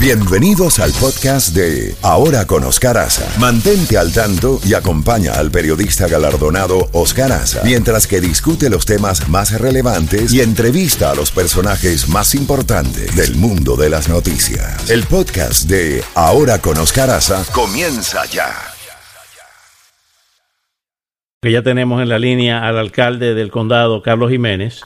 Bienvenidos al podcast de Ahora con Oscar Aza. Mantente al tanto y acompaña al periodista galardonado Oscar Aza mientras que discute los temas más relevantes y entrevista a los personajes más importantes del mundo de las noticias. El podcast de Ahora con Oscar Aza comienza ya. Ya tenemos en la línea al alcalde del condado, Carlos Jiménez,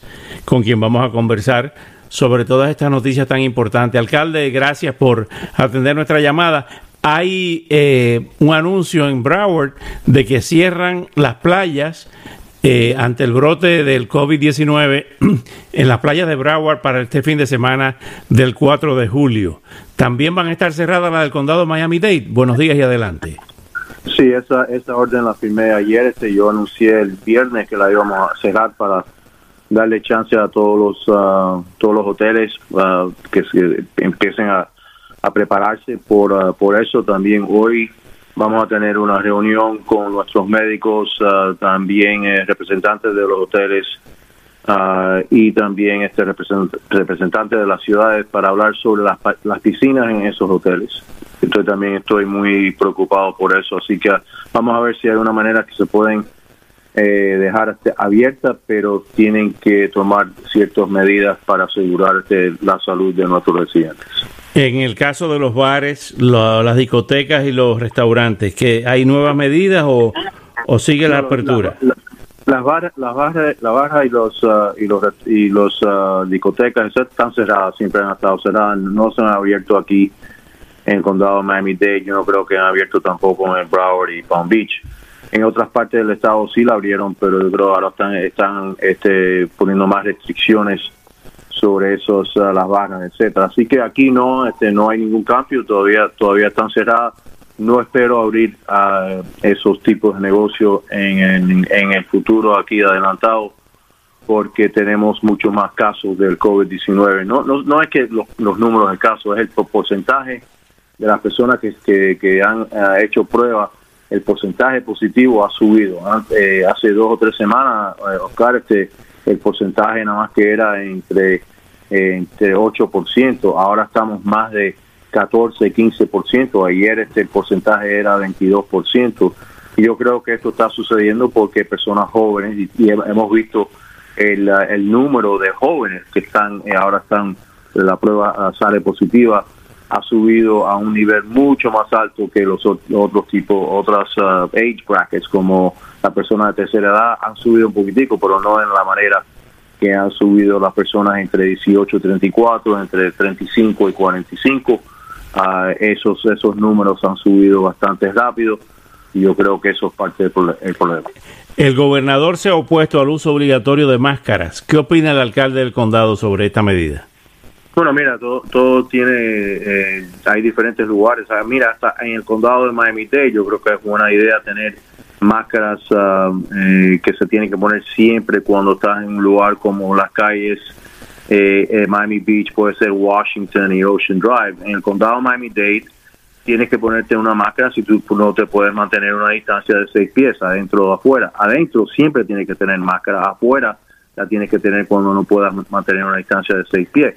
con quien vamos a conversar sobre todas estas noticias tan importantes. Alcalde, gracias por atender nuestra llamada. Hay eh, un anuncio en Broward de que cierran las playas eh, ante el brote del COVID-19 en las playas de Broward para este fin de semana del 4 de julio. También van a estar cerradas las del condado Miami-Dade. Buenos días y adelante. Sí, esa, esa orden la firmé ayer. Este, yo anuncié el viernes que la íbamos a cerrar para darle chance a todos los uh, todos los hoteles uh, que, empiecen a, prepararse por uh, por eso. También hoy vamos a tener una reunión con nuestros médicos también eh, representantes de los hoteles y también este representante de las ciudades para hablar sobre las, las piscinas en esos hoteles. Entonces también estoy muy preocupado por eso. Así que vamos a ver si hay una manera que se pueden eh, dejar abierta, pero tienen que tomar ciertas medidas para asegurar la salud de nuestros residentes. En el caso de los bares, las discotecas y los restaurantes, ¿que ¿hay nuevas medidas o, o sigue la apertura? las barras, las barras, la barra y los uh, y los y los uh, discotecas están cerradas, siempre han estado cerradas, no se han abierto aquí en el condado de Miami-Dade, yo no creo que han abierto tampoco en Broward y Palm Beach en otras partes del estado sí la abrieron, pero yo creo ahora están, este, poniendo más restricciones sobre esos uh, las vanas, etcétera. Así que aquí no, este, no hay ningún cambio, todavía, todavía están cerradas. No espero abrir uh, esos tipos de negocios en, en, el futuro aquí adelantado porque tenemos muchos más casos del COVID-19. No, no, no es que los, números de casos, es el porcentaje de las personas que, han uh, hecho pruebas el porcentaje positivo ha subido. Eh, hace dos o tres semanas, eh, Oscar, este, el porcentaje nada más que era entre, eh, entre 8%, ahora estamos más de 14, 15%, ayer este porcentaje era 22%, y yo creo que esto está sucediendo porque personas jóvenes, y, hemos visto el, el número de jóvenes que están, ahora están, la prueba sale positiva, ha subido a un nivel mucho más alto que los otros tipos, otras uh, age brackets, como la persona de tercera edad, han subido un poquitico, pero no en la manera que han subido las personas entre 18 y 34, entre 35 y 45. Uh, esos, esos números han subido bastante rápido y yo creo que eso es parte del problema. El gobernador se ha opuesto al uso obligatorio de máscaras. ¿Qué opina el alcalde del condado sobre esta medida? Bueno, mira, todo, todo tiene, eh, hay diferentes lugares. mira, hasta en el condado de Miami-Dade yo creo que es buena idea tener máscaras ah, eh, que se tienen que poner siempre cuando estás en un lugar como las calles eh, Miami Beach, puede ser Washington y Ocean Drive. En el condado de Miami-Dade tienes que ponerte una máscara si tú no te puedes mantener una distancia de seis pies adentro o afuera. Adentro siempre tienes que tener máscara, afuera la tienes que tener cuando no puedas mantener una distancia de seis pies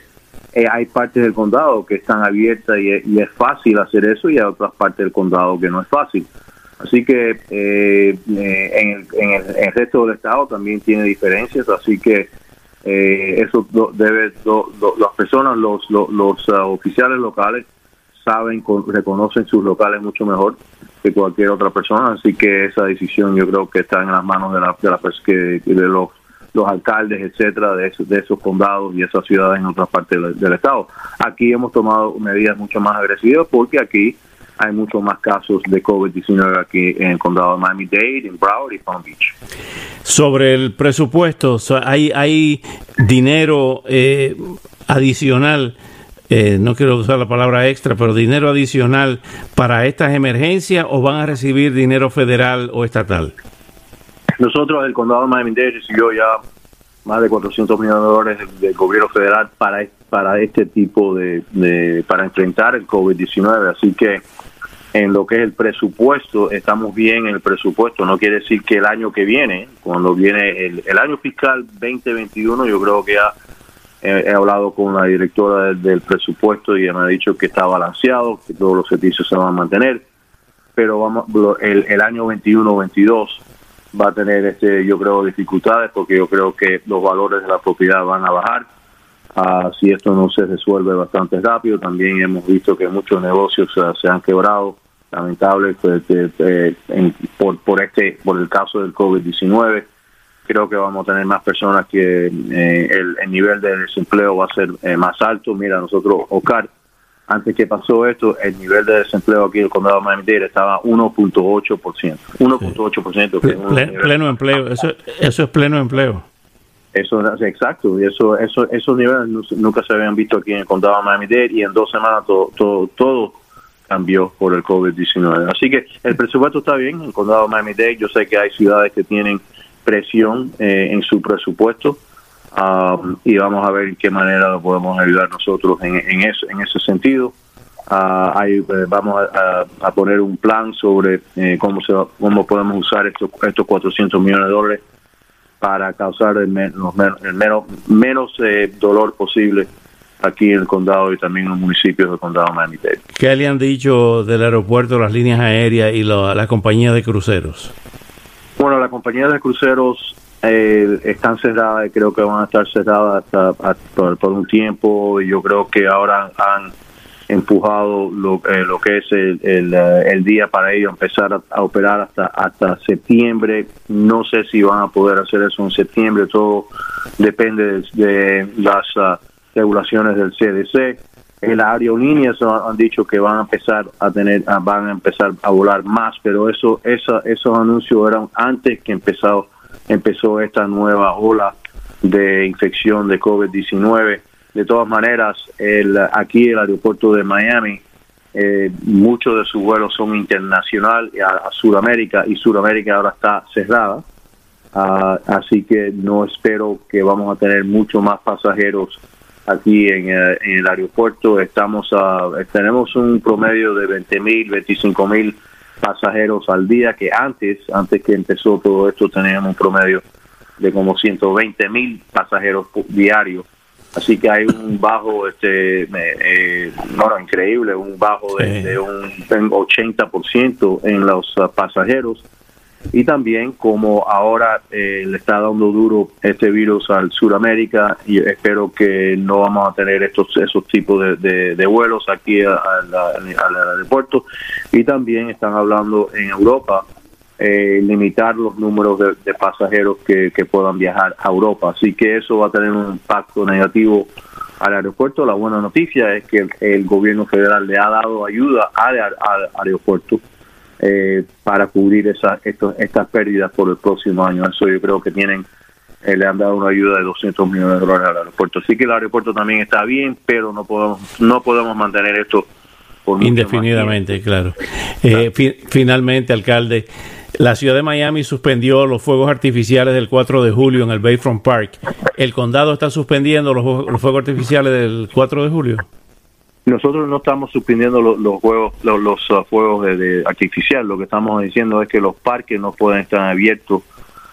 eh, hay partes del condado que están abiertas y, es fácil hacer eso y hay otras partes del condado que no es fácil. Así que eh, eh, en, el, resto del estado también tiene diferencias, así que eso debe, las personas, los, los, uh, oficiales locales saben, reconocen sus locales mucho mejor que cualquier otra persona, así que esa decisión yo creo que está en las manos de, la, de, la, de los los alcaldes, etcétera, de esos, de esos condados y esas ciudades en otras partes del, estado. Aquí hemos tomado medidas mucho más agresivas porque aquí hay muchos más casos de COVID-19 aquí en el condado de Miami-Dade, en Broward y Palm Beach. Sobre el presupuesto, ¿hay, hay dinero eh, adicional? Eh, no quiero usar la palabra extra, pero dinero adicional para estas emergencias o van a recibir dinero federal o estatal? Nosotros, el condado de Miami-Dade recibió ya más de 400 millones de dólares del, gobierno federal para, para este tipo de, para enfrentar el COVID-19. Así que en lo que es el presupuesto, estamos bien en el presupuesto. No quiere decir que el año que viene, cuando viene el, el año fiscal 2021, yo creo que ya he, hablado con la directora del, presupuesto y me ha dicho que está balanceado, que todos los servicios se van a mantener, pero vamos el, el año 21-22 va a tener, este yo creo, dificultades porque yo creo que los valores de la propiedad van a bajar. Uh, si esto no se resuelve bastante rápido, también hemos visto que muchos negocios se han quebrado, lamentable, pues, por, por, este, por el caso del COVID-19 creo que vamos a tener más personas que eh, el, nivel de desempleo va a ser eh, más alto. Mira, nosotros, Oscar, antes que pasó esto, el nivel de desempleo aquí en el condado de Miami-Dade estaba 1.8%. 1.8%. Sí. pleno empleo, eso, eso es pleno empleo. Eso es exacto, y eso, eso, esos niveles nunca se habían visto aquí en el condado de Miami-Dade y en dos semanas todo, todo, todo cambió por el COVID-19. Así que el presupuesto está bien en el condado de Miami-Dade. Yo sé que hay ciudades que tienen presión eh, en su presupuesto um, y vamos a ver en qué manera lo podemos ayudar nosotros en, en, eso, en ese sentido. Uh, eh, vamos a, poner un plan sobre eh, cómo se cómo podemos usar estos estos 400 millones de dólares para causar el, menos, el menos, menos dolor posible aquí en el condado y también en los municipios del condado de Miami-Dade. ¿Qué le han dicho del aeropuerto, las líneas aéreas y la, la compañía de cruceros? Bueno, las compañías de cruceros eh, están cerradas creo que van a estar cerradas hasta, por, un tiempo. Yo creo que ahora han empujado lo, eh, lo que es el, eh, el, día para ellos empezar a, operar hasta hasta septiembre. No sé si van a poder hacer eso en septiembre. Todo depende de, las uh, regulaciones del CDC en las aerolíneas han dicho que van a empezar a tener van a empezar a volar más pero eso esos anuncios eran antes que empezó empezó esta nueva ola de infección de COVID-19 de todas maneras el aquí el aeropuerto de Miami eh, muchos de sus vuelos son internacional a, Sudamérica y Sudamérica ahora está cerrada ah, así que no espero que vamos a tener mucho más pasajeros aquí en, eh, el aeropuerto. Estamos a, tenemos un promedio de 20 mil, 25 mil pasajeros al día, que antes, antes que empezó todo esto, teníamos un promedio de como 120 mil pasajeros diarios. Así que hay un bajo, este, eh, no, increíble, un bajo de, de un 80% en los uh, pasajeros y también como ahora eh, le está dando duro este virus al Suramérica y espero que no vamos a tener estos esos tipos de, vuelos aquí al aeropuerto. Y también están hablando en Europa eh, limitar los números de, pasajeros que, puedan viajar a Europa. Así que eso va a tener un impacto negativo al aeropuerto. La buena noticia es que el, gobierno federal le ha dado ayuda al aeropuerto eh, para cubrir esa, estas pérdidas por el próximo año. Eso yo creo que tienen, eh, le han dado una ayuda de 200 millones de dólares al aeropuerto. Sí que el aeropuerto también está bien, pero no podemos, no podemos mantener esto por indefinidamente, claro. Eh, finalmente, alcalde. La ciudad de Miami suspendió los fuegos artificiales del 4 de julio en el Bayfront Park. ¿El condado está suspendiendo los, los fuegos artificiales del 4 de julio? Nosotros no estamos suspendiendo los, juegos, los, los uh, fuegos de, artificial. Lo que estamos diciendo es que los parques no pueden estar abiertos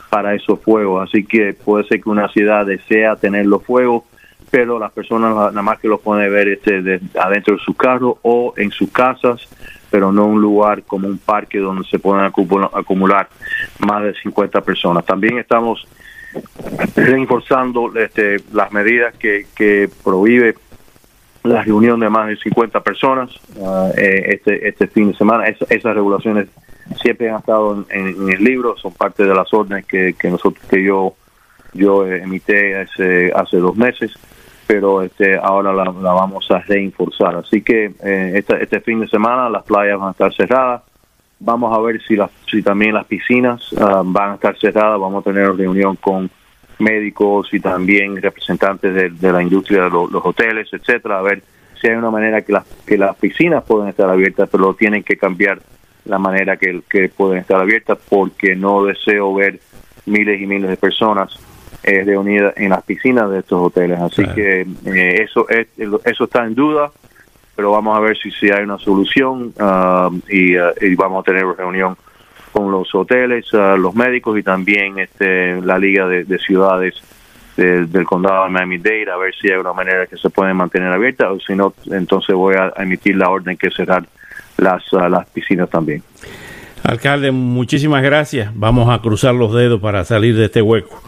para esos fuegos. Así que puede ser que una ciudad desea tener los fuegos, pero las personas nada más que los pueden ver este, adentro de su carro o en sus casas, pero no un lugar como un parque donde se puedan acumular, más de 50 personas. También estamos reforzando este, las medidas que prohíbe la reunión de más de 50 personas eh, este este fin de semana. esas regulaciones siempre han estado en, el libro, son parte de las órdenes que, que nosotros que yo yo emité hace, hace dos meses, pero este ahora la, vamos a reinforzar. Así que eh, este, este fin de semana las playas van a estar cerradas. Vamos a ver si, las, si también las piscinas ah, van a estar cerradas. Vamos a tener reunión con médicos y también representantes de, la industria de los hoteles, etcétera, a ver si hay una manera que las, que las piscinas pueden estar abiertas, pero tienen que cambiar la manera que, que pueden estar abiertas porque no deseo ver miles y miles de personas eh, reunidas en las piscinas de estos hoteles. Así que eh, eso, es, eso está en duda, pero vamos a ver si, si hay una solución ah, y, ah, y vamos a tener reunión con los hoteles, los médicos y también este, la Liga de, Ciudades del condado de Miami-Dade a ver si hay una manera que se pueden mantener abiertas o si no, entonces voy a emitir la orden que cerrar las, las piscinas también. Alcalde, muchísimas gracias. Vamos a cruzar los dedos para salir de este hueco.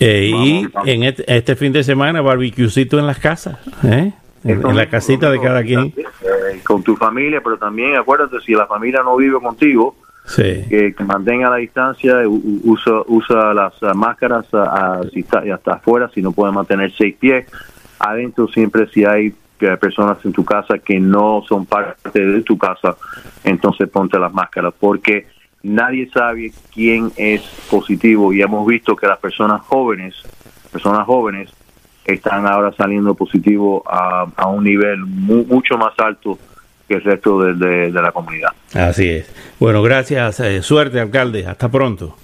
Eh, y en este, fin de semana, barbecuecito en las casas, ¿eh? en, la casita de cada quien. Eh, con tu familia, pero también acuérdate, si la familia no vive contigo, que, mantenga la distancia, usa, usa las máscaras hasta afuera, si no puede mantener seis pies. Adentro siempre si hay personas en tu casa que no son parte de tu casa, entonces ponte las máscaras, porque nadie sabe quién es positivo y hemos visto que las personas jóvenes, personas jóvenes, están ahora saliendo positivo a, a un nivel mucho más alto que el resto de, de, la comunidad. Así es. Bueno, gracias. Eh, suerte, alcalde. Hasta pronto.